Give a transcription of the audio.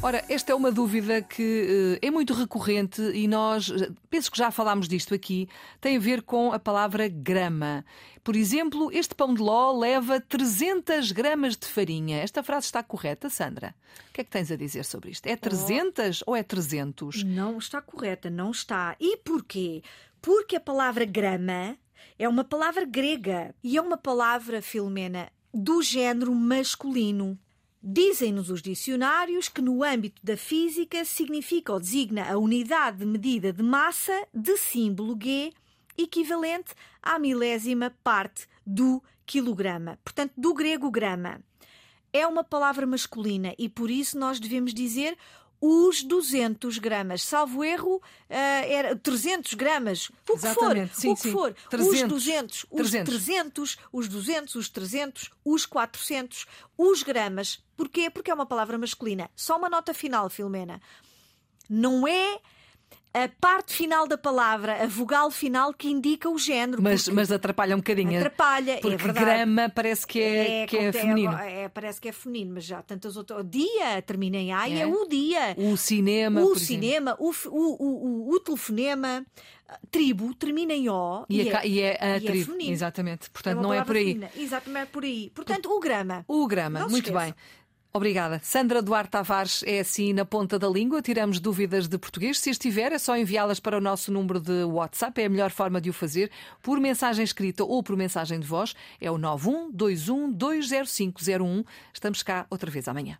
Ora, esta é uma dúvida que uh, é muito recorrente e nós, eh, penso que já falámos disto aqui, tem a ver com a palavra grama. Por exemplo, este pão de ló leva 300 gramas de farinha. Esta frase está correta, Sandra? O que é que tens a dizer sobre isto? É 300 oh, ou é 300? Não está correta, não está. E porquê? Porque a palavra grama é uma palavra grega e é uma palavra, Filomena, do género masculino. Dizem-nos os dicionários que, no âmbito da física, significa ou designa a unidade de medida de massa de símbolo G equivalente à milésima parte do quilograma. Portanto, do grego grama. É uma palavra masculina e por isso nós devemos dizer os 200 gramas. Salvo erro, uh, era 300 gramas. O que for. Sim, o que sim. for. 300. Os 200, os 300. 300, os 200, os 300, os 400, os gramas. Porquê? Porque é uma palavra masculina. Só uma nota final, Filomena. Não é a parte final da palavra, a vogal final que indica o género. Mas, mas atrapalha um bocadinho. Atrapalha, é porque é verdade. grama parece que é, é, que é feminino. É, parece que é feminino, mas já tantas outras. O dia termina em A e é. é o dia. O cinema. O cinema, o, o, o, o, telefonema. Tribo termina em O e, e, é, e é a é tribo. Exatamente. Portanto, não é por aí. Exatamente, é por aí. Portanto, o grama. O grama, não muito bem. Obrigada. Sandra Duarte Tavares é assim na ponta da língua. Tiramos dúvidas de português. Se estiver, é só enviá-las para o nosso número de WhatsApp. É a melhor forma de o fazer, por mensagem escrita ou por mensagem de voz. É o 9121205001. Estamos cá outra vez amanhã.